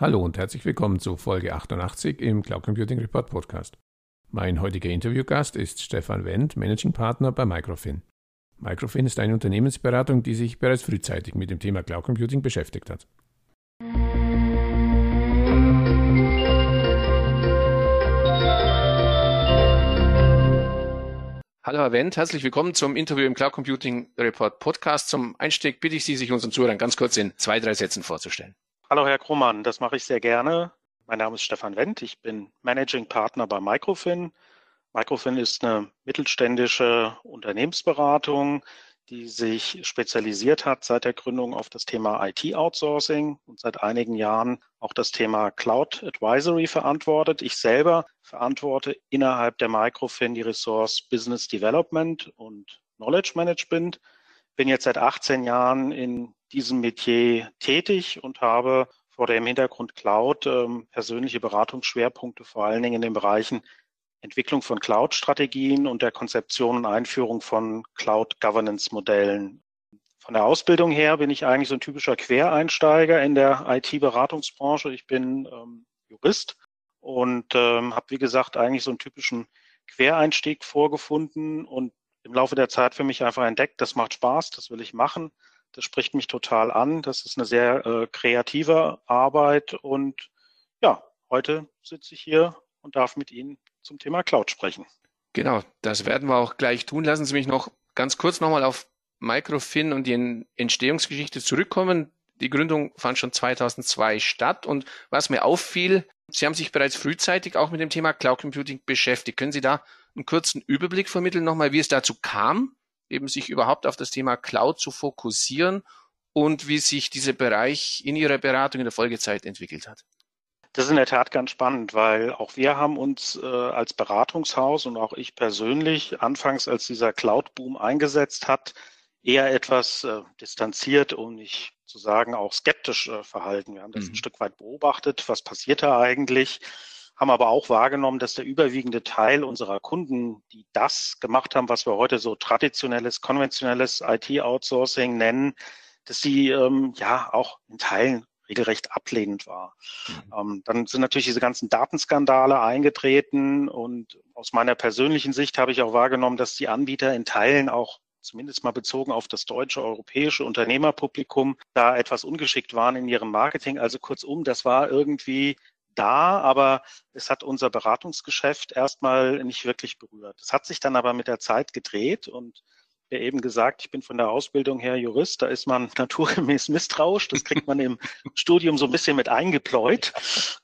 Hallo und herzlich willkommen zu Folge 88 im Cloud Computing Report Podcast. Mein heutiger Interviewgast ist Stefan Wendt, Managing Partner bei Microfin. Microfin ist eine Unternehmensberatung, die sich bereits frühzeitig mit dem Thema Cloud Computing beschäftigt hat. Hallo Herr Wendt, herzlich willkommen zum Interview im Cloud Computing Report Podcast. Zum Einstieg bitte ich Sie, sich unseren Zuhörern ganz kurz in zwei, drei Sätzen vorzustellen. Hallo Herr Krummann, das mache ich sehr gerne. Mein Name ist Stefan Wendt, ich bin Managing Partner bei Microfin. Microfin ist eine mittelständische Unternehmensberatung, die sich spezialisiert hat seit der Gründung auf das Thema IT-Outsourcing und seit einigen Jahren auch das Thema Cloud Advisory verantwortet. Ich selber verantworte innerhalb der Microfin die Ressource Business Development und Knowledge Management. Bin jetzt seit 18 Jahren in diesem Metier tätig und habe vor dem Hintergrund Cloud ähm, persönliche Beratungsschwerpunkte vor allen Dingen in den Bereichen Entwicklung von Cloud-Strategien und der Konzeption und Einführung von Cloud-Governance-Modellen. Von der Ausbildung her bin ich eigentlich so ein typischer Quereinsteiger in der IT-Beratungsbranche. Ich bin ähm, Jurist und ähm, habe, wie gesagt, eigentlich so einen typischen Quereinstieg vorgefunden und im Laufe der Zeit für mich einfach entdeckt, das macht Spaß, das will ich machen. Das spricht mich total an. Das ist eine sehr äh, kreative Arbeit. Und ja, heute sitze ich hier und darf mit Ihnen zum Thema Cloud sprechen. Genau, das werden wir auch gleich tun. Lassen Sie mich noch ganz kurz nochmal auf Microfin und die Entstehungsgeschichte zurückkommen. Die Gründung fand schon 2002 statt und was mir auffiel, Sie haben sich bereits frühzeitig auch mit dem Thema Cloud Computing beschäftigt. Können Sie da einen kurzen Überblick vermitteln nochmal, wie es dazu kam eben sich überhaupt auf das Thema Cloud zu fokussieren und wie sich dieser Bereich in Ihrer Beratung in der Folgezeit entwickelt hat. Das ist in der Tat ganz spannend, weil auch wir haben uns äh, als Beratungshaus und auch ich persönlich anfangs, als dieser Cloud-Boom eingesetzt hat, eher etwas äh, distanziert, um nicht zu sagen, auch skeptisch äh, verhalten. Wir haben das mhm. ein Stück weit beobachtet. Was passiert da eigentlich? Haben aber auch wahrgenommen, dass der überwiegende Teil unserer Kunden, die das gemacht haben, was wir heute so traditionelles, konventionelles IT-Outsourcing nennen, dass die ähm, ja auch in Teilen regelrecht ablehnend war. Mhm. Ähm, dann sind natürlich diese ganzen Datenskandale eingetreten und aus meiner persönlichen Sicht habe ich auch wahrgenommen, dass die Anbieter in Teilen auch zumindest mal bezogen auf das deutsche europäische Unternehmerpublikum da etwas ungeschickt waren in ihrem Marketing. Also kurzum, das war irgendwie da, aber es hat unser Beratungsgeschäft erstmal nicht wirklich berührt. Es hat sich dann aber mit der Zeit gedreht und ja eben gesagt, ich bin von der Ausbildung her Jurist, da ist man naturgemäß misstrauisch, das kriegt man im Studium so ein bisschen mit eingepläut.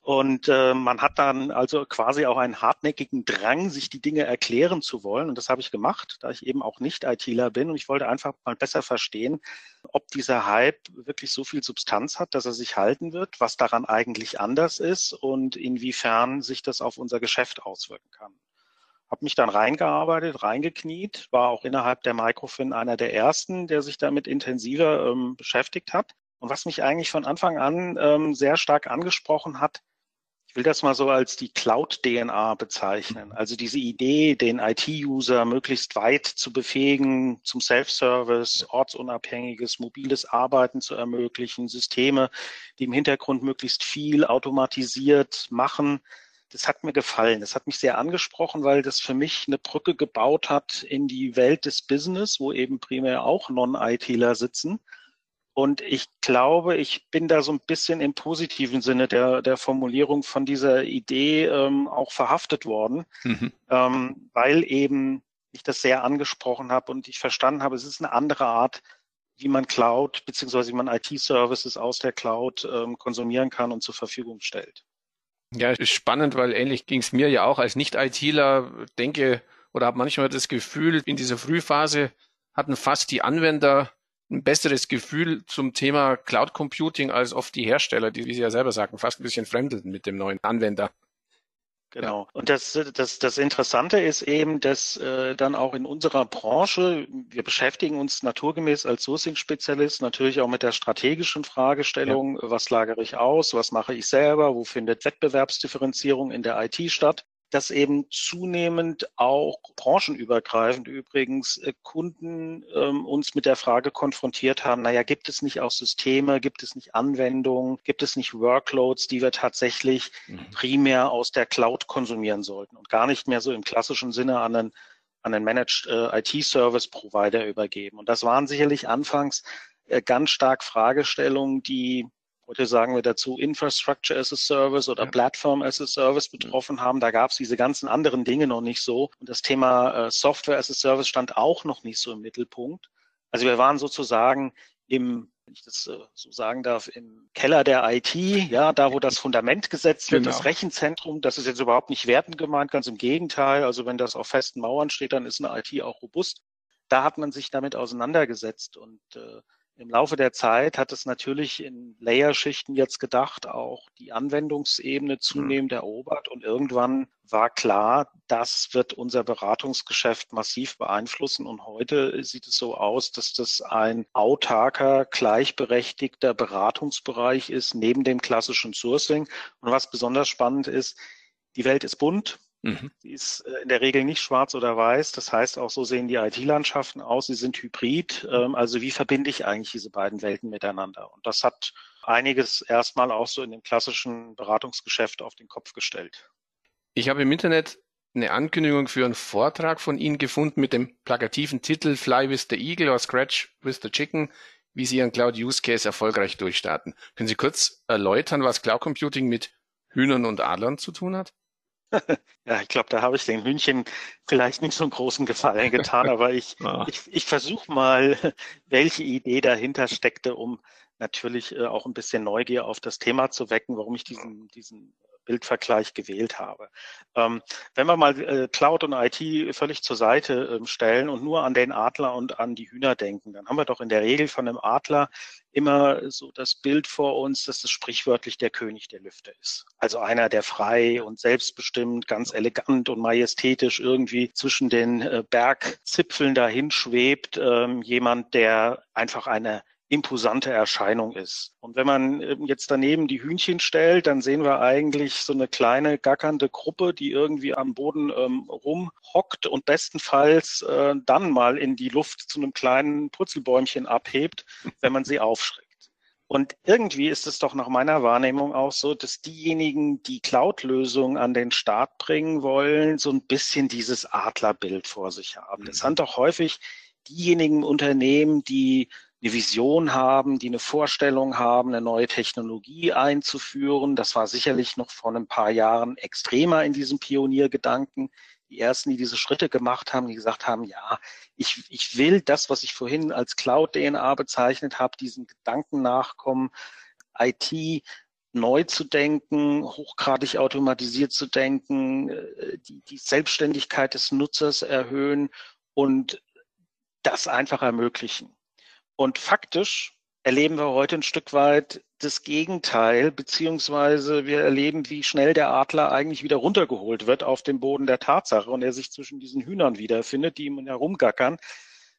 Und äh, man hat dann also quasi auch einen hartnäckigen Drang, sich die Dinge erklären zu wollen. Und das habe ich gemacht, da ich eben auch nicht ITler bin. Und ich wollte einfach mal besser verstehen, ob dieser Hype wirklich so viel Substanz hat, dass er sich halten wird, was daran eigentlich anders ist und inwiefern sich das auf unser Geschäft auswirken kann habe mich dann reingearbeitet, reingekniet, war auch innerhalb der Microfin einer der ersten, der sich damit intensiver ähm, beschäftigt hat. Und was mich eigentlich von Anfang an ähm, sehr stark angesprochen hat, ich will das mal so als die Cloud-DNA bezeichnen. Also diese Idee, den IT-User möglichst weit zu befähigen, zum Self-Service, ortsunabhängiges, mobiles Arbeiten zu ermöglichen, Systeme, die im Hintergrund möglichst viel automatisiert machen das hat mir gefallen. Das hat mich sehr angesprochen, weil das für mich eine Brücke gebaut hat in die Welt des Business, wo eben primär auch Non-ITler sitzen. Und ich glaube, ich bin da so ein bisschen im positiven Sinne der, der Formulierung von dieser Idee ähm, auch verhaftet worden, mhm. ähm, weil eben ich das sehr angesprochen habe und ich verstanden habe, es ist eine andere Art, wie man Cloud beziehungsweise wie man IT-Services aus der Cloud ähm, konsumieren kann und zur Verfügung stellt. Ja, ist spannend, weil ähnlich ging es mir ja auch als Nicht-ITler, denke oder habe manchmal das Gefühl, in dieser Frühphase hatten fast die Anwender ein besseres Gefühl zum Thema Cloud Computing als oft die Hersteller, die, wie Sie ja selber sagen, fast ein bisschen fremdelten mit dem neuen Anwender. Genau. Ja. Und das, das, das Interessante ist eben, dass äh, dann auch in unserer Branche, wir beschäftigen uns naturgemäß als Sourcing-Spezialist natürlich auch mit der strategischen Fragestellung, ja. was lagere ich aus, was mache ich selber, wo findet Wettbewerbsdifferenzierung in der IT statt. Dass eben zunehmend auch branchenübergreifend übrigens äh, Kunden ähm, uns mit der Frage konfrontiert haben, naja, gibt es nicht auch Systeme, gibt es nicht Anwendungen, gibt es nicht Workloads, die wir tatsächlich mhm. primär aus der Cloud konsumieren sollten und gar nicht mehr so im klassischen Sinne an einen, an einen Managed äh, IT-Service Provider übergeben. Und das waren sicherlich anfangs äh, ganz stark Fragestellungen, die Heute sagen wir dazu Infrastructure as a Service oder ja. Platform as a Service betroffen haben. Da gab es diese ganzen anderen Dinge noch nicht so. Und das Thema äh, Software as a Service stand auch noch nicht so im Mittelpunkt. Also wir waren sozusagen im wenn ich das äh, so sagen darf, im Keller der IT, ja, da wo das Fundament gesetzt wird, genau. das Rechenzentrum, das ist jetzt überhaupt nicht wertend gemeint, ganz im Gegenteil. Also wenn das auf festen Mauern steht, dann ist eine IT auch robust. Da hat man sich damit auseinandergesetzt und äh, im Laufe der Zeit hat es natürlich in Layerschichten jetzt gedacht, auch die Anwendungsebene zunehmend erobert und irgendwann war klar, das wird unser Beratungsgeschäft massiv beeinflussen und heute sieht es so aus, dass das ein autarker, gleichberechtigter Beratungsbereich ist neben dem klassischen Sourcing. Und was besonders spannend ist, die Welt ist bunt. Mhm. Die ist äh, in der Regel nicht schwarz oder weiß. Das heißt, auch so sehen die IT-Landschaften aus. Sie sind hybrid. Ähm, also wie verbinde ich eigentlich diese beiden Welten miteinander? Und das hat einiges erstmal auch so in dem klassischen Beratungsgeschäft auf den Kopf gestellt. Ich habe im Internet eine Ankündigung für einen Vortrag von Ihnen gefunden mit dem plakativen Titel Fly with the Eagle or Scratch with the Chicken, wie Sie Ihren Cloud Use Case erfolgreich durchstarten. Können Sie kurz erläutern, was Cloud Computing mit Hühnern und Adlern zu tun hat? Ja, ich glaube, da habe ich den Hühnchen vielleicht nicht so einen großen Gefallen getan, aber ich, ja. ich, ich versuche mal, welche Idee dahinter steckte, um natürlich äh, auch ein bisschen Neugier auf das Thema zu wecken, warum ich diesen, diesen Bildvergleich gewählt habe. Ähm, wenn wir mal äh, Cloud und IT völlig zur Seite äh, stellen und nur an den Adler und an die Hühner denken, dann haben wir doch in der Regel von einem Adler immer so das Bild vor uns, dass es sprichwörtlich der König der Lüfte ist. Also einer, der frei und selbstbestimmt, ganz elegant und majestätisch irgendwie zwischen den äh, Bergzipfeln dahin schwebt. Ähm, jemand, der einfach eine imposante Erscheinung ist. Und wenn man ähm, jetzt daneben die Hühnchen stellt, dann sehen wir eigentlich so eine kleine gackernde Gruppe, die irgendwie am Boden ähm, rumhockt und bestenfalls äh, dann mal in die Luft zu einem kleinen Purzelbäumchen abhebt, wenn man sie aufschreckt. Und irgendwie ist es doch nach meiner Wahrnehmung auch so, dass diejenigen, die Cloud-Lösungen an den Start bringen wollen, so ein bisschen dieses Adlerbild vor sich haben. Das mhm. sind doch häufig diejenigen Unternehmen, die eine Vision haben, die eine Vorstellung haben, eine neue Technologie einzuführen. Das war sicherlich noch vor ein paar Jahren extremer in diesem Pioniergedanken. Die ersten, die diese Schritte gemacht haben, die gesagt haben, ja, ich, ich will das, was ich vorhin als Cloud-DNA bezeichnet habe, diesen Gedanken nachkommen, IT neu zu denken, hochgradig automatisiert zu denken, äh, die, die Selbstständigkeit des Nutzers erhöhen und das einfach ermöglichen. Und faktisch erleben wir heute ein Stück weit das Gegenteil, beziehungsweise wir erleben, wie schnell der Adler eigentlich wieder runtergeholt wird auf den Boden der Tatsache und er sich zwischen diesen Hühnern wiederfindet, die ihm herumgackern.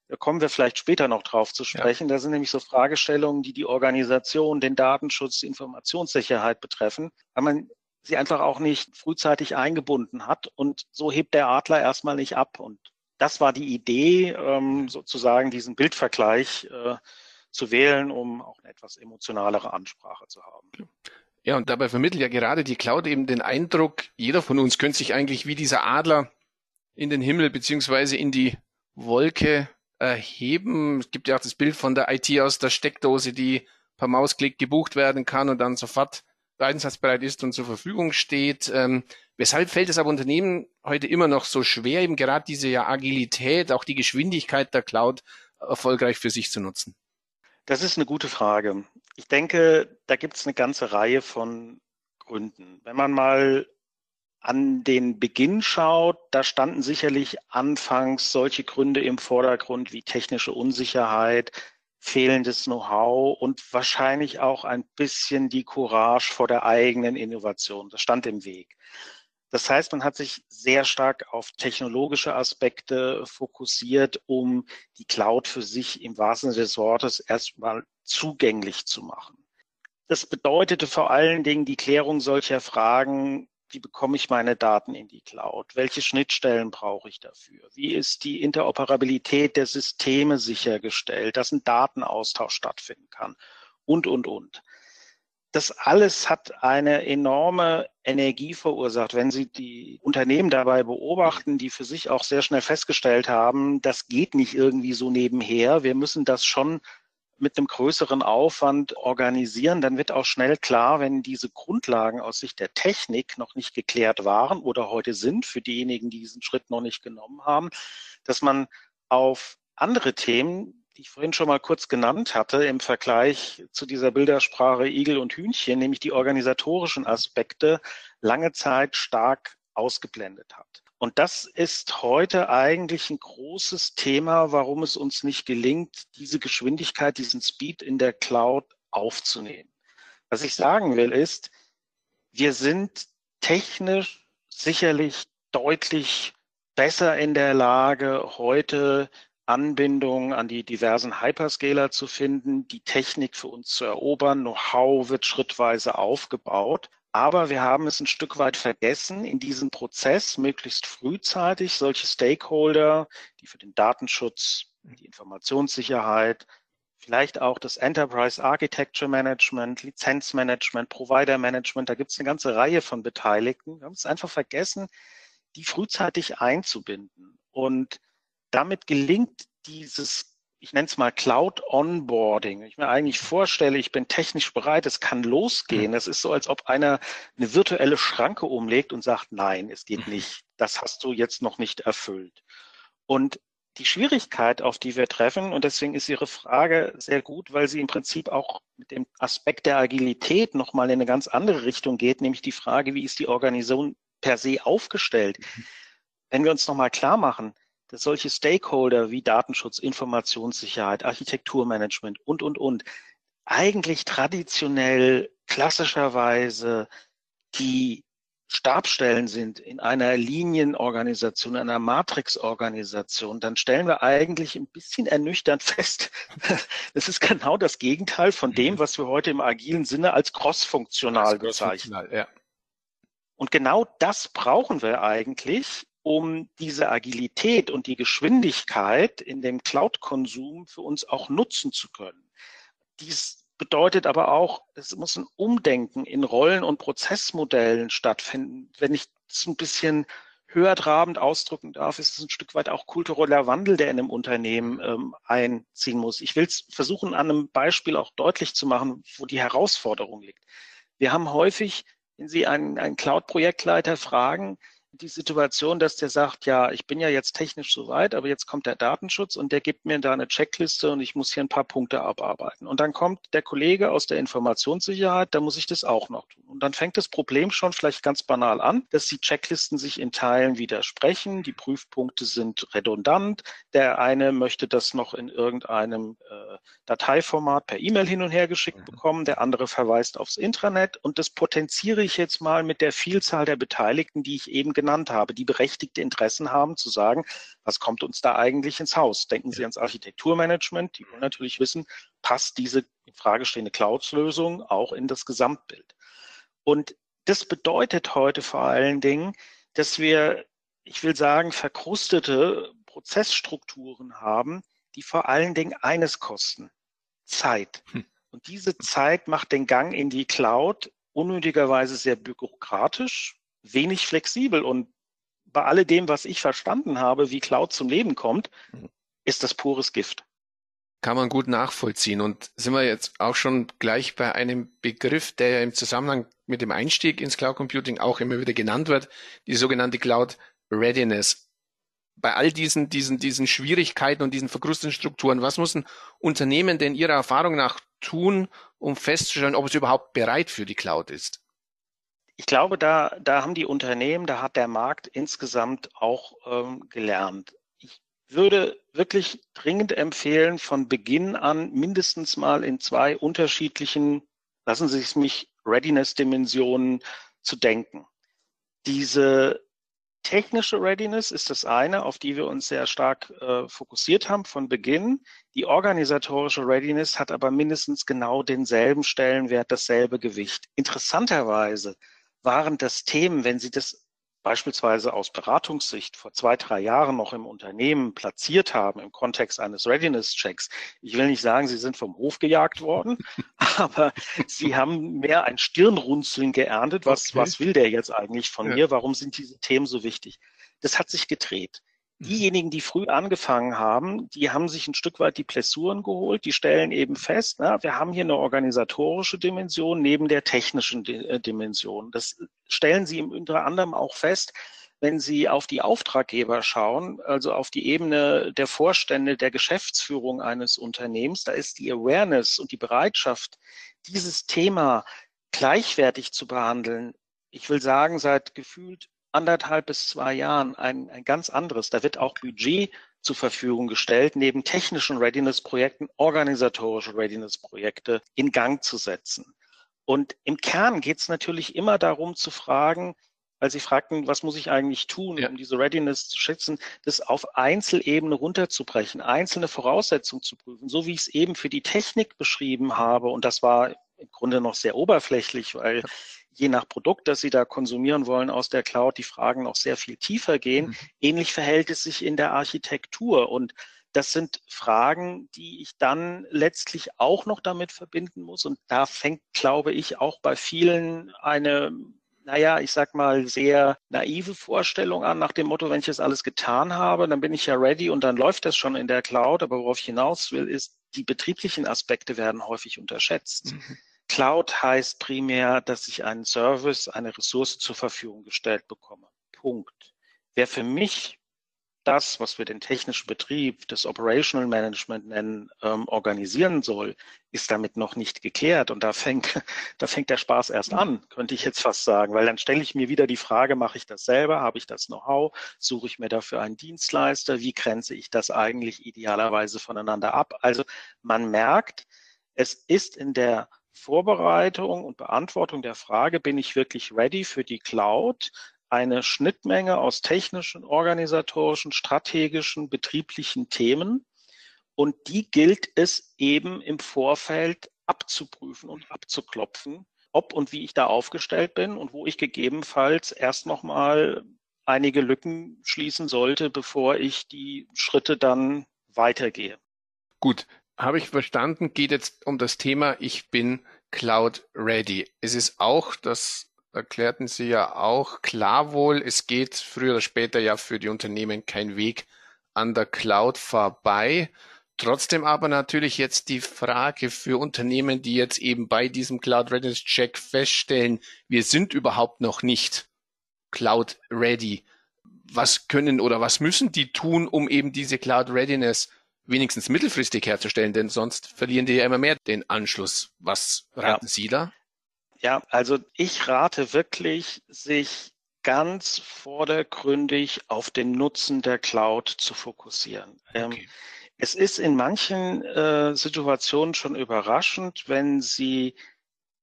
Da kommen wir vielleicht später noch drauf zu sprechen. Ja. Das sind nämlich so Fragestellungen, die die Organisation, den Datenschutz, die Informationssicherheit betreffen, weil man sie einfach auch nicht frühzeitig eingebunden hat und so hebt der Adler erstmal nicht ab. Und das war die Idee, ähm, sozusagen diesen Bildvergleich äh, zu wählen, um auch eine etwas emotionalere Ansprache zu haben. Ja, und dabei vermittelt ja gerade die Cloud eben den Eindruck, jeder von uns könnte sich eigentlich wie dieser Adler in den Himmel beziehungsweise in die Wolke erheben. Es gibt ja auch das Bild von der IT aus der Steckdose, die per Mausklick gebucht werden kann und dann sofort einsatzbereit ist und zur Verfügung steht. Ähm, weshalb fällt es aber Unternehmen heute immer noch so schwer, eben gerade diese ja Agilität, auch die Geschwindigkeit der Cloud erfolgreich für sich zu nutzen? Das ist eine gute Frage. Ich denke, da gibt es eine ganze Reihe von Gründen. Wenn man mal an den Beginn schaut, da standen sicherlich anfangs solche Gründe im Vordergrund wie technische Unsicherheit, fehlendes Know-how und wahrscheinlich auch ein bisschen die Courage vor der eigenen Innovation. Das stand im Weg. Das heißt, man hat sich sehr stark auf technologische Aspekte fokussiert, um die Cloud für sich im wahrsten Sinne des Wortes erstmal zugänglich zu machen. Das bedeutete vor allen Dingen die Klärung solcher Fragen, wie bekomme ich meine Daten in die Cloud? Welche Schnittstellen brauche ich dafür? Wie ist die Interoperabilität der Systeme sichergestellt, dass ein Datenaustausch stattfinden kann? Und, und, und. Das alles hat eine enorme Energie verursacht. Wenn Sie die Unternehmen dabei beobachten, die für sich auch sehr schnell festgestellt haben, das geht nicht irgendwie so nebenher. Wir müssen das schon mit einem größeren Aufwand organisieren, dann wird auch schnell klar, wenn diese Grundlagen aus Sicht der Technik noch nicht geklärt waren oder heute sind, für diejenigen, die diesen Schritt noch nicht genommen haben, dass man auf andere Themen, die ich vorhin schon mal kurz genannt hatte, im Vergleich zu dieser Bildersprache Igel und Hühnchen, nämlich die organisatorischen Aspekte, lange Zeit stark ausgeblendet hat. Und das ist heute eigentlich ein großes Thema, warum es uns nicht gelingt, diese Geschwindigkeit, diesen Speed in der Cloud aufzunehmen. Was ich sagen will ist, wir sind technisch sicherlich deutlich besser in der Lage, heute Anbindungen an die diversen Hyperscaler zu finden, die Technik für uns zu erobern. Know-how wird schrittweise aufgebaut. Aber wir haben es ein Stück weit vergessen, in diesem Prozess möglichst frühzeitig solche Stakeholder, die für den Datenschutz, die Informationssicherheit, vielleicht auch das Enterprise Architecture Management, Lizenzmanagement, Provider Management, da gibt es eine ganze Reihe von Beteiligten. Wir haben es einfach vergessen, die frühzeitig einzubinden. Und damit gelingt dieses ich nenne es mal Cloud Onboarding. Ich mir eigentlich vorstelle, ich bin technisch bereit, es kann losgehen. Es ist so, als ob einer eine virtuelle Schranke umlegt und sagt, nein, es geht mhm. nicht. Das hast du jetzt noch nicht erfüllt. Und die Schwierigkeit, auf die wir treffen, und deswegen ist Ihre Frage sehr gut, weil sie im Prinzip auch mit dem Aspekt der Agilität nochmal in eine ganz andere Richtung geht, nämlich die Frage, wie ist die Organisation per se aufgestellt? Mhm. Wenn wir uns nochmal klar machen, dass solche Stakeholder wie Datenschutz, Informationssicherheit, Architekturmanagement und, und, und eigentlich traditionell klassischerweise die Stabstellen sind in einer Linienorganisation, einer Matrixorganisation, dann stellen wir eigentlich ein bisschen ernüchternd fest, das ist genau das Gegenteil von dem, mhm. was wir heute im agilen Sinne als crossfunktional bezeichnen. Ja. Und genau das brauchen wir eigentlich, um diese Agilität und die Geschwindigkeit in dem Cloud-Konsum für uns auch nutzen zu können. Dies bedeutet aber auch, es muss ein Umdenken in Rollen- und Prozessmodellen stattfinden. Wenn ich das ein bisschen höher trabend ausdrücken darf, ist es ein Stück weit auch kultureller Wandel, der in einem Unternehmen ähm, einziehen muss. Ich will es versuchen, an einem Beispiel auch deutlich zu machen, wo die Herausforderung liegt. Wir haben häufig, wenn Sie einen, einen Cloud-Projektleiter fragen, die Situation, dass der sagt, ja, ich bin ja jetzt technisch so weit, aber jetzt kommt der Datenschutz und der gibt mir da eine Checkliste und ich muss hier ein paar Punkte abarbeiten. Und dann kommt der Kollege aus der Informationssicherheit, da muss ich das auch noch tun. Und dann fängt das Problem schon vielleicht ganz banal an, dass die Checklisten sich in Teilen widersprechen, die Prüfpunkte sind redundant, der eine möchte das noch in irgendeinem äh, Dateiformat per E-Mail hin und her geschickt mhm. bekommen, der andere verweist aufs Intranet und das potenziere ich jetzt mal mit der Vielzahl der Beteiligten, die ich eben genannt habe, die berechtigte Interessen haben zu sagen, was kommt uns da eigentlich ins Haus? Denken Sie ans Architekturmanagement, die wollen natürlich wissen, passt diese in Frage stehende Clouds-Lösung auch in das Gesamtbild. Und das bedeutet heute vor allen Dingen, dass wir, ich will sagen, verkrustete Prozessstrukturen haben, die vor allen Dingen eines kosten, Zeit. Hm. Und diese Zeit macht den Gang in die Cloud unnötigerweise sehr bürokratisch, wenig flexibel. Und bei alledem, was ich verstanden habe, wie Cloud zum Leben kommt, mhm. ist das pures Gift. Kann man gut nachvollziehen. Und sind wir jetzt auch schon gleich bei einem Begriff, der ja im Zusammenhang mit dem Einstieg ins Cloud Computing auch immer wieder genannt wird, die sogenannte Cloud Readiness. Bei all diesen, diesen, diesen Schwierigkeiten und diesen verkrusteten Strukturen, was muss ein Unternehmen denn Ihrer Erfahrung nach tun, um festzustellen, ob es überhaupt bereit für die Cloud ist? Ich glaube, da, da haben die Unternehmen, da hat der Markt insgesamt auch ähm, gelernt. Ich würde wirklich dringend empfehlen, von Beginn an mindestens mal in zwei unterschiedlichen, lassen Sie es mich, Readiness-Dimensionen zu denken. Diese technische Readiness ist das eine, auf die wir uns sehr stark äh, fokussiert haben von Beginn. Die organisatorische Readiness hat aber mindestens genau denselben Stellenwert, dasselbe Gewicht. Interessanterweise waren das Themen, wenn Sie das beispielsweise aus Beratungssicht vor zwei, drei Jahren noch im Unternehmen platziert haben im Kontext eines Readiness-Checks. Ich will nicht sagen, Sie sind vom Hof gejagt worden, aber Sie haben mehr ein Stirnrunzeln geerntet. Was, okay. was will der jetzt eigentlich von ja. mir? Warum sind diese Themen so wichtig? Das hat sich gedreht. Mhm. Diejenigen, die früh angefangen haben, die haben sich ein Stück weit die Plessuren geholt. Die stellen eben fest, na, wir haben hier eine organisatorische Dimension neben der technischen äh, Dimension. Das stellen sie unter anderem auch fest, wenn Sie auf die Auftraggeber schauen, also auf die Ebene der Vorstände, der Geschäftsführung eines Unternehmens, da ist die Awareness und die Bereitschaft, dieses Thema gleichwertig zu behandeln, ich will sagen, seit gefühlt anderthalb bis zwei Jahren ein, ein ganz anderes. Da wird auch Budget zur Verfügung gestellt, neben technischen Readiness-Projekten organisatorische Readiness-Projekte in Gang zu setzen. Und im Kern geht es natürlich immer darum zu fragen, weil Sie fragten, was muss ich eigentlich tun, ja. um diese Readiness zu schätzen, das auf Einzelebene runterzubrechen, einzelne Voraussetzungen zu prüfen, so wie ich es eben für die Technik beschrieben habe. Und das war im Grunde noch sehr oberflächlich, weil je nach Produkt, das Sie da konsumieren wollen aus der Cloud, die Fragen noch sehr viel tiefer gehen. Mhm. Ähnlich verhält es sich in der Architektur. Und das sind Fragen, die ich dann letztlich auch noch damit verbinden muss. Und da fängt, glaube ich, auch bei vielen eine naja, ich sag mal, sehr naive Vorstellung an, nach dem Motto, wenn ich das alles getan habe, dann bin ich ja ready und dann läuft das schon in der Cloud. Aber worauf ich hinaus will, ist, die betrieblichen Aspekte werden häufig unterschätzt. Mhm. Cloud heißt primär, dass ich einen Service, eine Ressource zur Verfügung gestellt bekomme. Punkt. Wer für mich das, was wir den technischen Betrieb, das Operational Management nennen, ähm, organisieren soll, ist damit noch nicht geklärt. Und da fängt, da fängt der Spaß erst an, könnte ich jetzt fast sagen, weil dann stelle ich mir wieder die Frage, mache ich das selber? Habe ich das Know-how? Suche ich mir dafür einen Dienstleister? Wie grenze ich das eigentlich idealerweise voneinander ab? Also man merkt, es ist in der Vorbereitung und Beantwortung der Frage, bin ich wirklich ready für die Cloud? Eine Schnittmenge aus technischen, organisatorischen, strategischen, betrieblichen Themen. Und die gilt es eben im Vorfeld abzuprüfen und abzuklopfen, ob und wie ich da aufgestellt bin und wo ich gegebenenfalls erst nochmal einige Lücken schließen sollte, bevor ich die Schritte dann weitergehe. Gut, habe ich verstanden, geht jetzt um das Thema, ich bin Cloud ready. Es ist auch, das erklärten Sie ja auch, klar wohl, es geht früher oder später ja für die Unternehmen kein Weg an der Cloud vorbei. Trotzdem aber natürlich jetzt die Frage für Unternehmen, die jetzt eben bei diesem Cloud Readiness Check feststellen, wir sind überhaupt noch nicht Cloud ready. Was können oder was müssen die tun, um eben diese Cloud Readiness wenigstens mittelfristig herzustellen, denn sonst verlieren die ja immer mehr den Anschluss. Was raten ja. Sie da? Ja, also ich rate wirklich, sich ganz vordergründig auf den Nutzen der Cloud zu fokussieren. Ähm, okay. es ist in manchen äh, Situationen schon überraschend, wenn Sie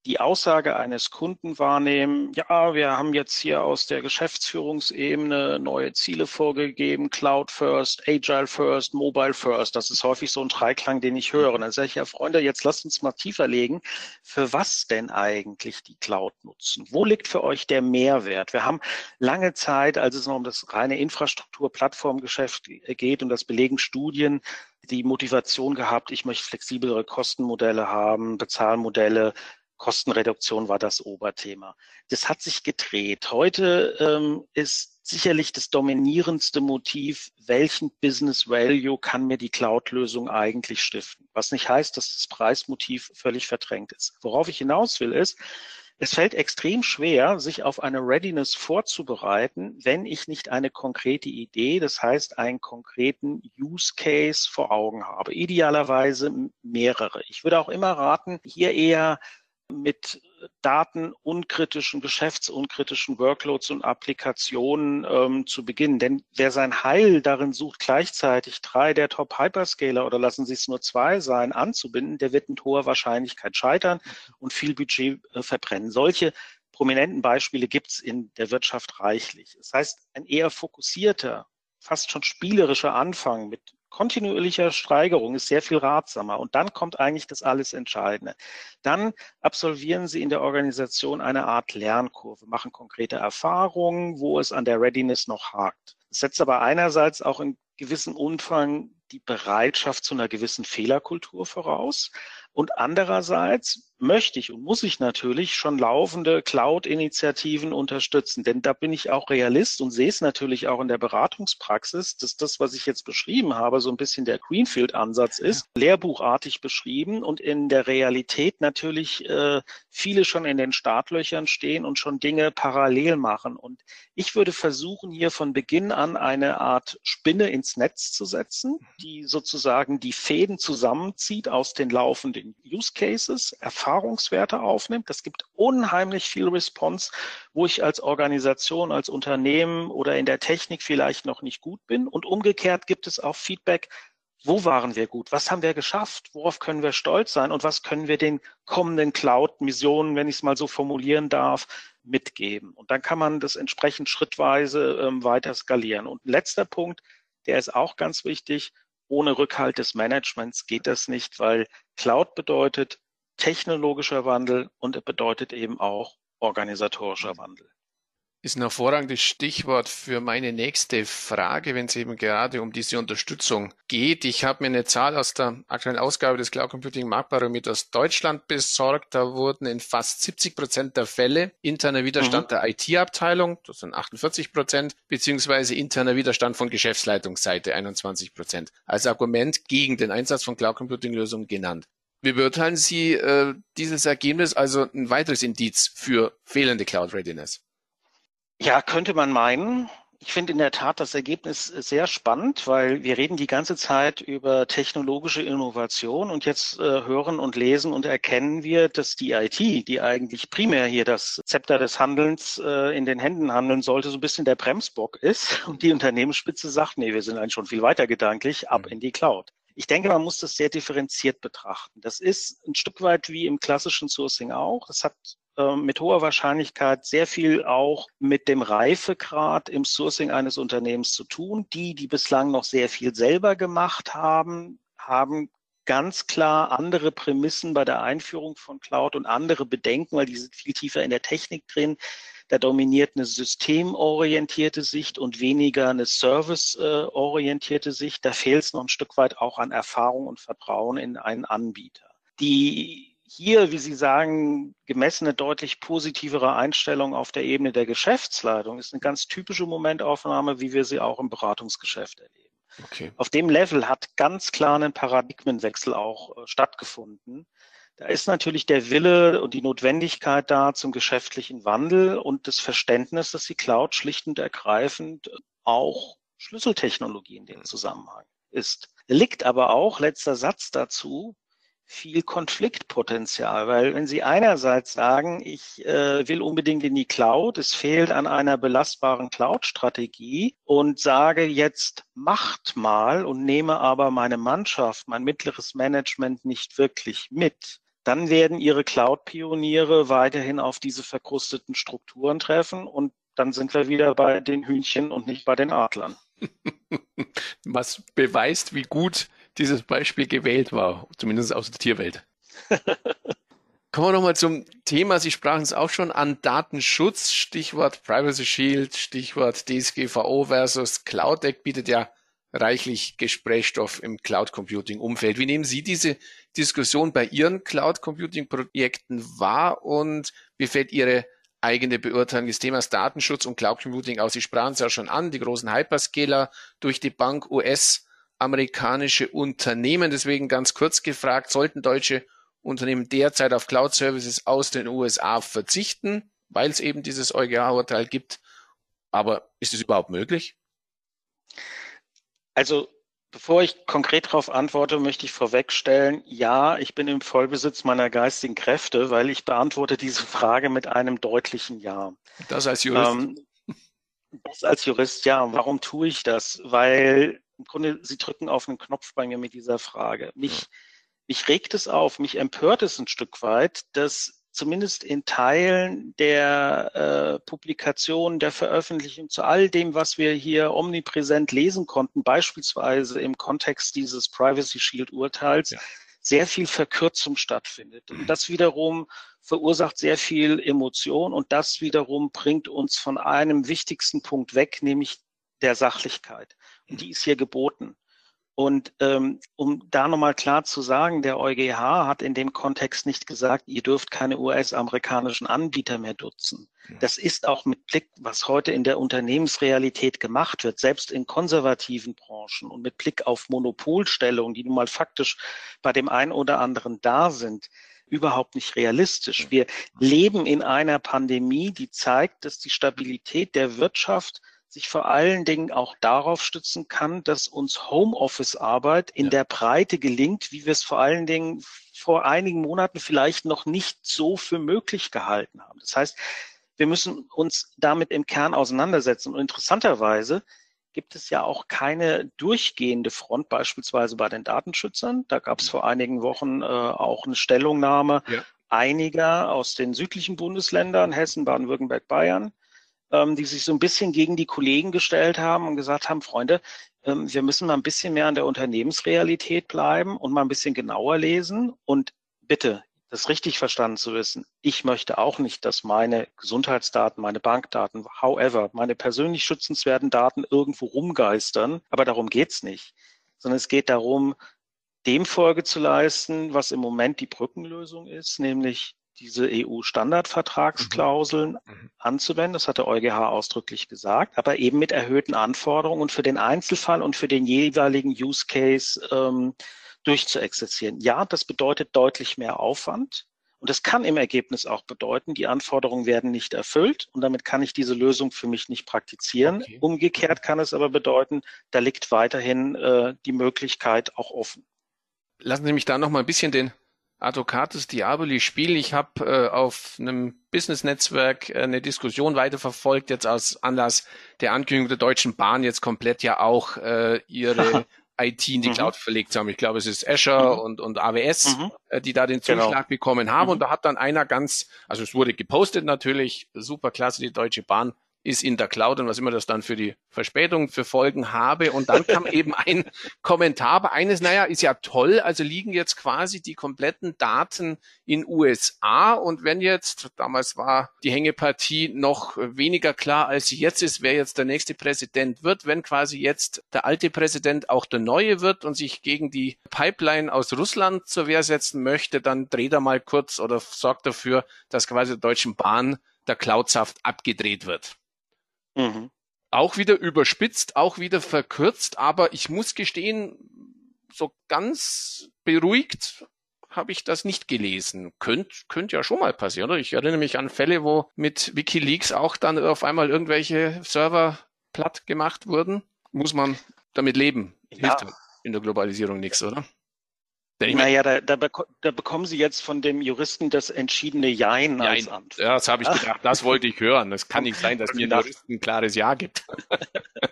die Aussage eines Kunden wahrnehmen, ja, wir haben jetzt hier aus der Geschäftsführungsebene neue Ziele vorgegeben, Cloud First, Agile First, Mobile First. Das ist häufig so ein Dreiklang, den ich höre. Und dann sage ich, ja, Freunde, jetzt lasst uns mal tiefer legen. Für was denn eigentlich die Cloud nutzen? Wo liegt für euch der Mehrwert? Wir haben lange Zeit, als es noch um das reine Infrastruktur-Plattformgeschäft geht und das belegen Studien, die Motivation gehabt, ich möchte flexiblere Kostenmodelle haben, Bezahlmodelle, Kostenreduktion war das Oberthema. Das hat sich gedreht. Heute ähm, ist sicherlich das dominierendste Motiv, welchen Business Value kann mir die Cloud-Lösung eigentlich stiften. Was nicht heißt, dass das Preismotiv völlig verdrängt ist. Worauf ich hinaus will, ist, es fällt extrem schwer, sich auf eine Readiness vorzubereiten, wenn ich nicht eine konkrete Idee, das heißt einen konkreten Use Case vor Augen habe. Idealerweise mehrere. Ich würde auch immer raten, hier eher mit datenunkritischen, geschäftsunkritischen Workloads und Applikationen ähm, zu beginnen. Denn wer sein Heil darin sucht, gleichzeitig drei der Top-Hyperscaler oder lassen Sie es nur zwei sein, anzubinden, der wird mit hoher Wahrscheinlichkeit scheitern und viel Budget äh, verbrennen. Solche prominenten Beispiele gibt es in der Wirtschaft reichlich. Das heißt, ein eher fokussierter, fast schon spielerischer Anfang mit kontinuierlicher Steigerung ist sehr viel ratsamer. Und dann kommt eigentlich das alles Entscheidende. Dann absolvieren Sie in der Organisation eine Art Lernkurve, machen konkrete Erfahrungen, wo es an der Readiness noch hakt. Das setzt aber einerseits auch in gewissem Umfang die Bereitschaft zu einer gewissen Fehlerkultur voraus. Und andererseits möchte ich und muss ich natürlich schon laufende Cloud-Initiativen unterstützen, denn da bin ich auch Realist und sehe es natürlich auch in der Beratungspraxis, dass das, was ich jetzt beschrieben habe, so ein bisschen der Greenfield-Ansatz ist, ja. lehrbuchartig beschrieben und in der Realität natürlich äh, viele schon in den Startlöchern stehen und schon Dinge parallel machen. Und ich würde versuchen, hier von Beginn an eine Art Spinne ins Netz zu setzen, die sozusagen die Fäden zusammenzieht aus den laufenden Use Cases, Erfahrungswerte aufnimmt. Das gibt unheimlich viel Response, wo ich als Organisation, als Unternehmen oder in der Technik vielleicht noch nicht gut bin. Und umgekehrt gibt es auch Feedback, wo waren wir gut? Was haben wir geschafft? Worauf können wir stolz sein? Und was können wir den kommenden Cloud-Missionen, wenn ich es mal so formulieren darf, mitgeben? Und dann kann man das entsprechend schrittweise ähm, weiter skalieren. Und letzter Punkt, der ist auch ganz wichtig ohne Rückhalt des Managements geht das nicht, weil Cloud bedeutet technologischer Wandel und er bedeutet eben auch organisatorischer Wandel ist ein hervorragendes Stichwort für meine nächste Frage, wenn es eben gerade um diese Unterstützung geht. Ich habe mir eine Zahl aus der aktuellen Ausgabe des Cloud Computing Marktbarometers Deutschland besorgt. Da wurden in fast 70 Prozent der Fälle interner Widerstand mhm. der IT-Abteilung, das sind 48 Prozent, beziehungsweise interner Widerstand von Geschäftsleitungsseite 21 Prozent, als Argument gegen den Einsatz von Cloud Computing Lösungen genannt. Wie beurteilen Sie äh, dieses Ergebnis also ein weiteres Indiz für fehlende Cloud Readiness? Ja, könnte man meinen. Ich finde in der Tat das Ergebnis sehr spannend, weil wir reden die ganze Zeit über technologische Innovation und jetzt äh, hören und lesen und erkennen wir, dass die IT, die eigentlich primär hier das Zepter des Handelns äh, in den Händen handeln sollte, so ein bisschen der Bremsbock ist und die Unternehmensspitze sagt, nee, wir sind eigentlich schon viel weiter gedanklich, ab mhm. in die Cloud. Ich denke, man muss das sehr differenziert betrachten. Das ist ein Stück weit wie im klassischen Sourcing auch. Das hat ähm, mit hoher Wahrscheinlichkeit sehr viel auch mit dem Reifegrad im Sourcing eines Unternehmens zu tun. Die, die bislang noch sehr viel selber gemacht haben, haben ganz klar andere Prämissen bei der Einführung von Cloud und andere Bedenken, weil die sind viel tiefer in der Technik drin. Da dominiert eine systemorientierte Sicht und weniger eine serviceorientierte Sicht. Da fehlt es noch ein Stück weit auch an Erfahrung und Vertrauen in einen Anbieter. Die hier, wie Sie sagen, gemessene, deutlich positivere Einstellung auf der Ebene der Geschäftsleitung ist eine ganz typische Momentaufnahme, wie wir sie auch im Beratungsgeschäft erleben. Okay. Auf dem Level hat ganz klar ein Paradigmenwechsel auch äh, stattgefunden. Da ist natürlich der Wille und die Notwendigkeit da zum geschäftlichen Wandel und das Verständnis, dass die Cloud schlicht und ergreifend auch Schlüsseltechnologie in dem Zusammenhang ist. Liegt aber auch, letzter Satz dazu, viel Konfliktpotenzial, weil wenn Sie einerseits sagen, ich äh, will unbedingt in die Cloud, es fehlt an einer belastbaren Cloud-Strategie und sage jetzt macht mal und nehme aber meine Mannschaft, mein mittleres Management nicht wirklich mit, dann werden Ihre Cloud-Pioniere weiterhin auf diese verkrusteten Strukturen treffen und dann sind wir wieder bei den Hühnchen und nicht bei den Adlern. Was beweist, wie gut dieses Beispiel gewählt war, zumindest aus der Tierwelt. Kommen wir nochmal zum Thema. Sie sprachen es auch schon an Datenschutz. Stichwort Privacy Shield, Stichwort DSGVO versus Cloud Deck bietet ja reichlich Gesprächsstoff im Cloud Computing Umfeld. Wie nehmen Sie diese Diskussion bei Ihren Cloud Computing Projekten wahr und wie fällt Ihre eigene Beurteilung des Themas Datenschutz und Cloud Computing aus? Sie sprachen es ja schon an, die großen Hyperscaler durch die Bank US amerikanische Unternehmen. Deswegen ganz kurz gefragt, sollten deutsche Unternehmen derzeit auf Cloud-Services aus den USA verzichten, weil es eben dieses EuGH-Urteil gibt. Aber ist es überhaupt möglich? Also Bevor ich konkret darauf antworte, möchte ich vorwegstellen, ja, ich bin im Vollbesitz meiner geistigen Kräfte, weil ich beantworte diese Frage mit einem deutlichen Ja. Das als Jurist? Ähm, das als Jurist, ja. Warum tue ich das? Weil im Grunde, Sie drücken auf einen Knopf bei mir mit dieser Frage. Mich, mich regt es auf, mich empört es ein Stück weit, dass zumindest in Teilen der äh, Publikation, der Veröffentlichung zu all dem, was wir hier omnipräsent lesen konnten, beispielsweise im Kontext dieses Privacy Shield Urteils, ja. sehr viel Verkürzung stattfindet. Und das wiederum verursacht sehr viel Emotion und das wiederum bringt uns von einem wichtigsten Punkt weg, nämlich der Sachlichkeit. Und die ist hier geboten. Und ähm, um da nochmal klar zu sagen, der EuGH hat in dem Kontext nicht gesagt, ihr dürft keine US-amerikanischen Anbieter mehr nutzen. Das ist auch mit Blick, was heute in der Unternehmensrealität gemacht wird, selbst in konservativen Branchen und mit Blick auf Monopolstellungen, die nun mal faktisch bei dem einen oder anderen da sind, überhaupt nicht realistisch. Wir leben in einer Pandemie, die zeigt, dass die Stabilität der Wirtschaft sich vor allen Dingen auch darauf stützen kann, dass uns Homeoffice-Arbeit in ja. der Breite gelingt, wie wir es vor allen Dingen vor einigen Monaten vielleicht noch nicht so für möglich gehalten haben. Das heißt, wir müssen uns damit im Kern auseinandersetzen. Und interessanterweise gibt es ja auch keine durchgehende Front, beispielsweise bei den Datenschützern. Da gab es vor einigen Wochen äh, auch eine Stellungnahme ja. einiger aus den südlichen Bundesländern, Hessen, Baden-Württemberg, Bayern, ähm, die sich so ein bisschen gegen die Kollegen gestellt haben und gesagt haben, Freunde, ähm, wir müssen mal ein bisschen mehr an der Unternehmensrealität bleiben und mal ein bisschen genauer lesen. Und bitte, das richtig verstanden zu wissen, ich möchte auch nicht, dass meine Gesundheitsdaten, meine Bankdaten, however, meine persönlich schützenswerten Daten irgendwo rumgeistern. Aber darum geht's nicht. Sondern es geht darum, dem Folge zu leisten, was im Moment die Brückenlösung ist, nämlich diese EU-Standardvertragsklauseln mhm. mhm. anzuwenden. Das hat der EuGH ausdrücklich gesagt, aber eben mit erhöhten Anforderungen und für den Einzelfall und für den jeweiligen Use Case ähm, durchzuexerzieren. Ja, das bedeutet deutlich mehr Aufwand. Und das kann im Ergebnis auch bedeuten, die Anforderungen werden nicht erfüllt und damit kann ich diese Lösung für mich nicht praktizieren. Okay. Umgekehrt kann es aber bedeuten, da liegt weiterhin äh, die Möglichkeit auch offen. Lassen Sie mich da noch mal ein bisschen den Advocatus Diaboli Spiel. Ich habe äh, auf einem Business-Netzwerk äh, eine Diskussion weiterverfolgt, jetzt aus Anlass der Ankündigung der Deutschen Bahn jetzt komplett ja auch äh, ihre IT in die mhm. Cloud verlegt haben. Ich glaube, es ist Azure mhm. und, und AWS, mhm. äh, die da den genau. Zuschlag genau. bekommen haben. Und mhm. da hat dann einer ganz, also es wurde gepostet natürlich, super klasse, die Deutsche Bahn ist in der Cloud und was immer das dann für die Verspätung, für Folgen habe. Und dann kam eben ein Kommentar bei eines, naja, ist ja toll, also liegen jetzt quasi die kompletten Daten in USA und wenn jetzt, damals war die Hängepartie noch weniger klar, als sie jetzt ist, wer jetzt der nächste Präsident wird, wenn quasi jetzt der alte Präsident auch der neue wird und sich gegen die Pipeline aus Russland zur Wehr setzen möchte, dann dreht er mal kurz oder sorgt dafür, dass quasi der Deutschen Bahn der Cloudsaft abgedreht wird. Mhm. Auch wieder überspitzt, auch wieder verkürzt, aber ich muss gestehen, so ganz beruhigt habe ich das nicht gelesen. Könnt, könnte ja schon mal passieren. Oder? Ich erinnere mich an Fälle, wo mit Wikileaks auch dann auf einmal irgendwelche Server platt gemacht wurden. Muss man damit leben. Ja. Hilft in der Globalisierung nichts, oder? Naja, da, da, beko da, bekommen Sie jetzt von dem Juristen das entschiedene Jein, Jein. als Antwort. Ja, das habe ich gedacht. Das wollte ich hören. Es kann nicht sein, dass mir ein Juristen ein klares Ja gibt.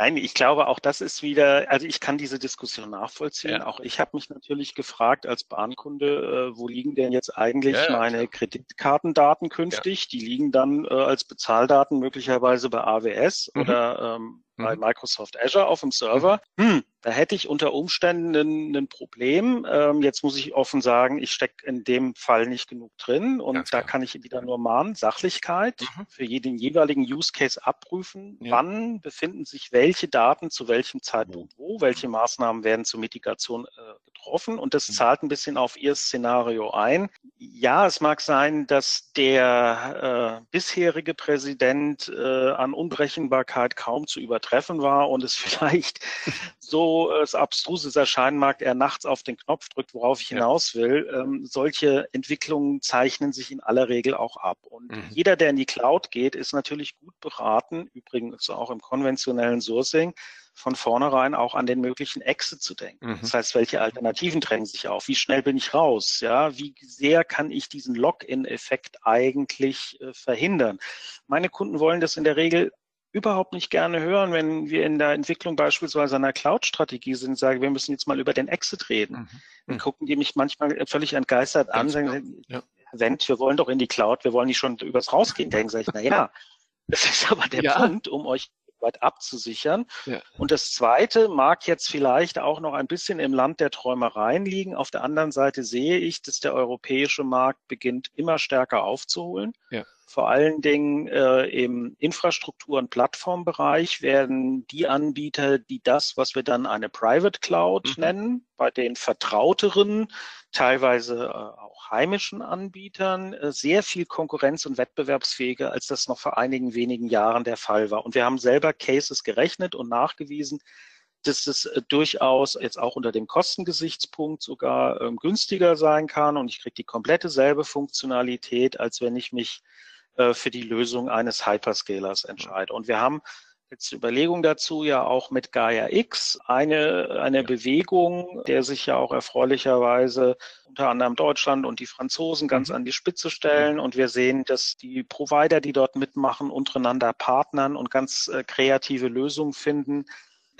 Nein, ich glaube, auch das ist wieder, also ich kann diese Diskussion nachvollziehen. Ja. Auch ich habe mich natürlich gefragt als Bahnkunde, äh, wo liegen denn jetzt eigentlich ja, meine Kreditkartendaten künftig? Die liegen dann äh, als Bezahldaten möglicherweise bei AWS mhm. oder ähm, bei mhm. Microsoft Azure auf dem Server. Mhm. Hm, da hätte ich unter Umständen ein, Problem. Ähm, jetzt muss ich offen sagen, ich stecke in dem Fall nicht genug drin und da kann ich wieder nur mahnen, Sachlichkeit mhm. für jeden jeweiligen Use Case abprüfen. Ja. Wann befinden sich welche Daten zu welchem Zeitpunkt wo? Welche Maßnahmen werden zur Mitigation äh, getroffen? Und das mhm. zahlt ein bisschen auf Ihr Szenario ein. Ja, es mag sein, dass der äh, bisherige Präsident äh, an Unberechenbarkeit kaum zu übertreffen war und es vielleicht so äh, abstruses erscheinen mag, er nachts auf den Knopf drückt, worauf ich hinaus will. Ähm, solche Entwicklungen zeichnen sich in aller Regel auch ab. Und mhm. jeder, der in die Cloud geht, ist natürlich gut beraten, übrigens auch im konventionellen Sourcing, von vornherein auch an den möglichen Exit zu denken. Mhm. Das heißt, welche Alternativen drängen sich auf? Wie schnell bin ich raus? Ja, wie sehr kann ich diesen Lock-in-Effekt eigentlich äh, verhindern? Meine Kunden wollen das in der Regel überhaupt nicht gerne hören, wenn wir in der Entwicklung beispielsweise einer Cloud-Strategie sind, sagen, wir müssen jetzt mal über den Exit reden. Mhm. Dann mhm. gucken die mich manchmal völlig entgeistert Ganz an, sagen, ja. Wendt, wir wollen doch in die Cloud, wir wollen nicht schon übers Rausgehen denken. Sag ich, na ja, das ist aber der ja. Punkt, um euch weit abzusichern. Ja. Und das Zweite mag jetzt vielleicht auch noch ein bisschen im Land der Träumereien liegen. Auf der anderen Seite sehe ich, dass der europäische Markt beginnt immer stärker aufzuholen. Ja. Vor allen Dingen äh, im Infrastruktur- und Plattformbereich werden die Anbieter, die das, was wir dann eine Private Cloud mhm. nennen, bei den vertrauteren, teilweise äh, auch heimischen Anbietern, äh, sehr viel konkurrenz- und wettbewerbsfähiger, als das noch vor einigen wenigen Jahren der Fall war. Und wir haben selber Cases gerechnet und nachgewiesen, dass es äh, durchaus jetzt auch unter dem Kostengesichtspunkt sogar ähm, günstiger sein kann und ich kriege die komplette selbe Funktionalität, als wenn ich mich äh, für die Lösung eines Hyperscalers entscheide. Und wir haben jetzt Überlegung dazu ja auch mit Gaia X eine, eine Bewegung, der sich ja auch erfreulicherweise unter anderem Deutschland und die Franzosen ganz mhm. an die Spitze stellen. Und wir sehen, dass die Provider, die dort mitmachen, untereinander partnern und ganz äh, kreative Lösungen finden,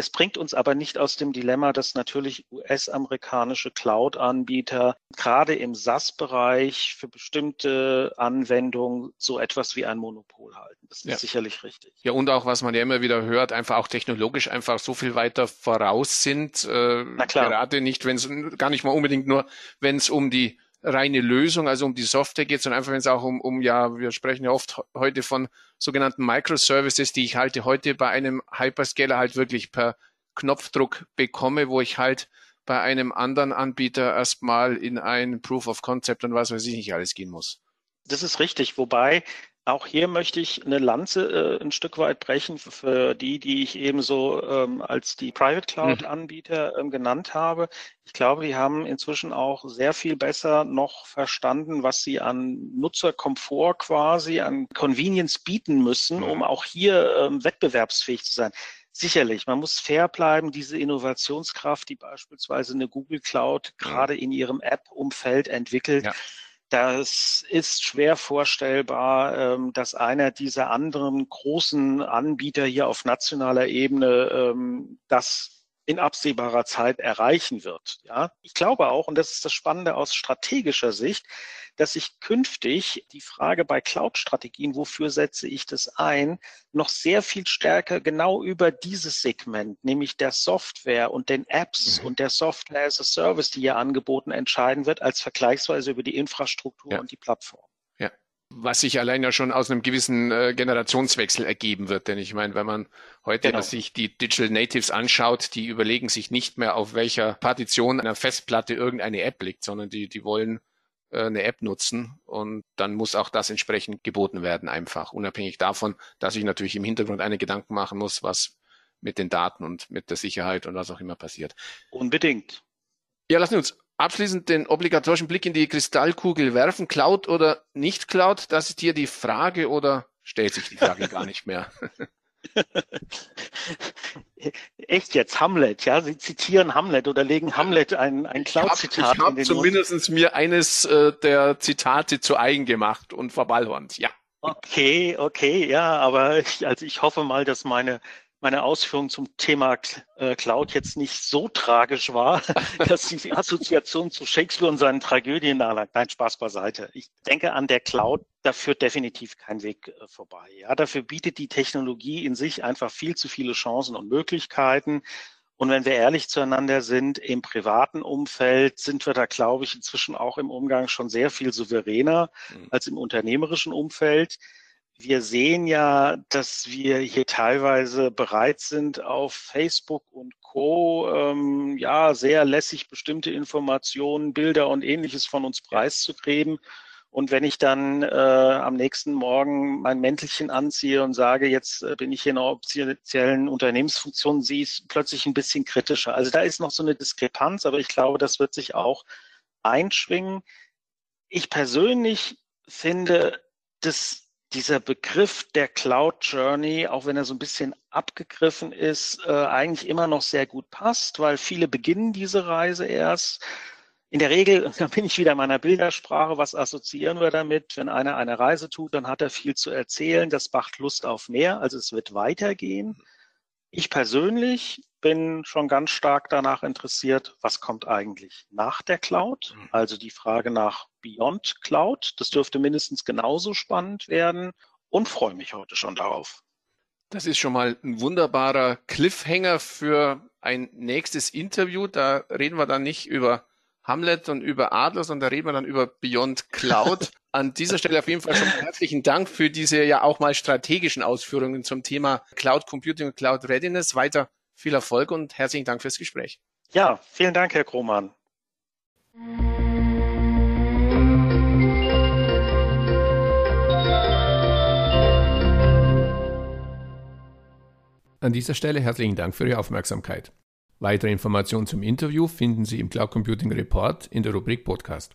es bringt uns aber nicht aus dem Dilemma, dass natürlich US-amerikanische Cloud-Anbieter gerade im SaaS-Bereich für bestimmte Anwendungen so etwas wie ein Monopol halten. Das ist ja. sicherlich richtig. Ja, und auch, was man ja immer wieder hört, einfach auch technologisch einfach so viel weiter voraus sind. Äh, Na klar. Gerade nicht, wenn es gar nicht mal unbedingt nur, wenn es um die reine Lösung, also um die Software geht, sondern einfach, wenn es auch um, um, ja, wir sprechen ja oft heute von sogenannten Microservices, die ich halte heute bei einem Hyperscaler halt wirklich per Knopfdruck bekomme, wo ich halt bei einem anderen Anbieter erstmal in ein Proof of Concept und was weiß ich nicht alles gehen muss. Das ist richtig, wobei auch hier möchte ich eine Lanze äh, ein Stück weit brechen für die, die ich eben so ähm, als die Private Cloud-Anbieter mhm. ähm, genannt habe. Ich glaube, die haben inzwischen auch sehr viel besser noch verstanden, was sie an Nutzerkomfort quasi, an Convenience bieten müssen, um auch hier ähm, wettbewerbsfähig zu sein. Sicherlich, man muss fair bleiben. Diese Innovationskraft, die beispielsweise eine Google Cloud gerade in ihrem App-Umfeld entwickelt, ja das ist schwer vorstellbar, ähm, dass einer dieser anderen großen Anbieter hier auf nationaler Ebene ähm, das in absehbarer Zeit erreichen wird. Ja, ich glaube auch, und das ist das Spannende aus strategischer Sicht, dass ich künftig die Frage bei Cloud-Strategien, wofür setze ich das ein, noch sehr viel stärker genau über dieses Segment, nämlich der Software und den Apps mhm. und der Software as a Service, die hier angeboten, entscheiden wird, als vergleichsweise über die Infrastruktur ja. und die Plattform was sich allein ja schon aus einem gewissen äh, Generationswechsel ergeben wird. Denn ich meine, wenn man heute genau. sich die Digital Natives anschaut, die überlegen sich nicht mehr, auf welcher Partition einer Festplatte irgendeine App liegt, sondern die, die wollen äh, eine App nutzen und dann muss auch das entsprechend geboten werden, einfach. Unabhängig davon, dass ich natürlich im Hintergrund eine Gedanken machen muss, was mit den Daten und mit der Sicherheit und was auch immer passiert. Unbedingt. Ja, lassen wir uns abschließend den obligatorischen Blick in die Kristallkugel werfen. Cloud oder nicht Cloud? Das ist hier die Frage oder stellt sich die Frage gar nicht mehr? Echt jetzt, Hamlet, ja? Sie zitieren Hamlet oder legen Hamlet ein, ein Cloud-Zitat Ich habe hab zumindest mir eines äh, der Zitate zu eigen gemacht und verballhornt, ja. Okay, okay, ja, aber ich, also ich hoffe mal, dass meine meine Ausführung zum Thema äh, Cloud jetzt nicht so tragisch war, dass die Assoziation zu Shakespeare und seinen Tragödien nahelag. Nein, Spaß beiseite. Ich denke an der Cloud, da führt definitiv kein Weg äh, vorbei. Ja, dafür bietet die Technologie in sich einfach viel zu viele Chancen und Möglichkeiten. Und wenn wir ehrlich zueinander sind, im privaten Umfeld sind wir da, glaube ich, inzwischen auch im Umgang schon sehr viel souveräner mhm. als im unternehmerischen Umfeld. Wir sehen ja, dass wir hier teilweise bereit sind, auf Facebook und Co. Ähm, ja sehr lässig bestimmte Informationen, Bilder und ähnliches von uns preiszugeben. Und wenn ich dann äh, am nächsten Morgen mein Mäntelchen anziehe und sage, jetzt äh, bin ich hier in einer offiziellen Unternehmensfunktion, sie ist plötzlich ein bisschen kritischer. Also da ist noch so eine Diskrepanz, aber ich glaube, das wird sich auch einschwingen. Ich persönlich finde, dass dieser Begriff der Cloud Journey, auch wenn er so ein bisschen abgegriffen ist, äh, eigentlich immer noch sehr gut passt, weil viele beginnen diese Reise erst. In der Regel, da bin ich wieder in meiner Bildersprache, was assoziieren wir damit? Wenn einer eine Reise tut, dann hat er viel zu erzählen, das macht Lust auf mehr, also es wird weitergehen. Ich persönlich bin schon ganz stark danach interessiert, was kommt eigentlich nach der Cloud? Mhm. Also die Frage nach Beyond Cloud. Das dürfte mindestens genauso spannend werden und freue mich heute schon darauf. Das ist schon mal ein wunderbarer Cliffhanger für ein nächstes Interview. Da reden wir dann nicht über Hamlet und über Adler, sondern da reden wir dann über Beyond Cloud. An dieser Stelle auf jeden Fall schon herzlichen Dank für diese ja auch mal strategischen Ausführungen zum Thema Cloud Computing und Cloud Readiness. Weiter viel Erfolg und herzlichen Dank fürs Gespräch. Ja, vielen Dank, Herr Krohmann. An dieser Stelle herzlichen Dank für Ihre Aufmerksamkeit. Weitere Informationen zum Interview finden Sie im Cloud Computing Report in der Rubrik Podcast.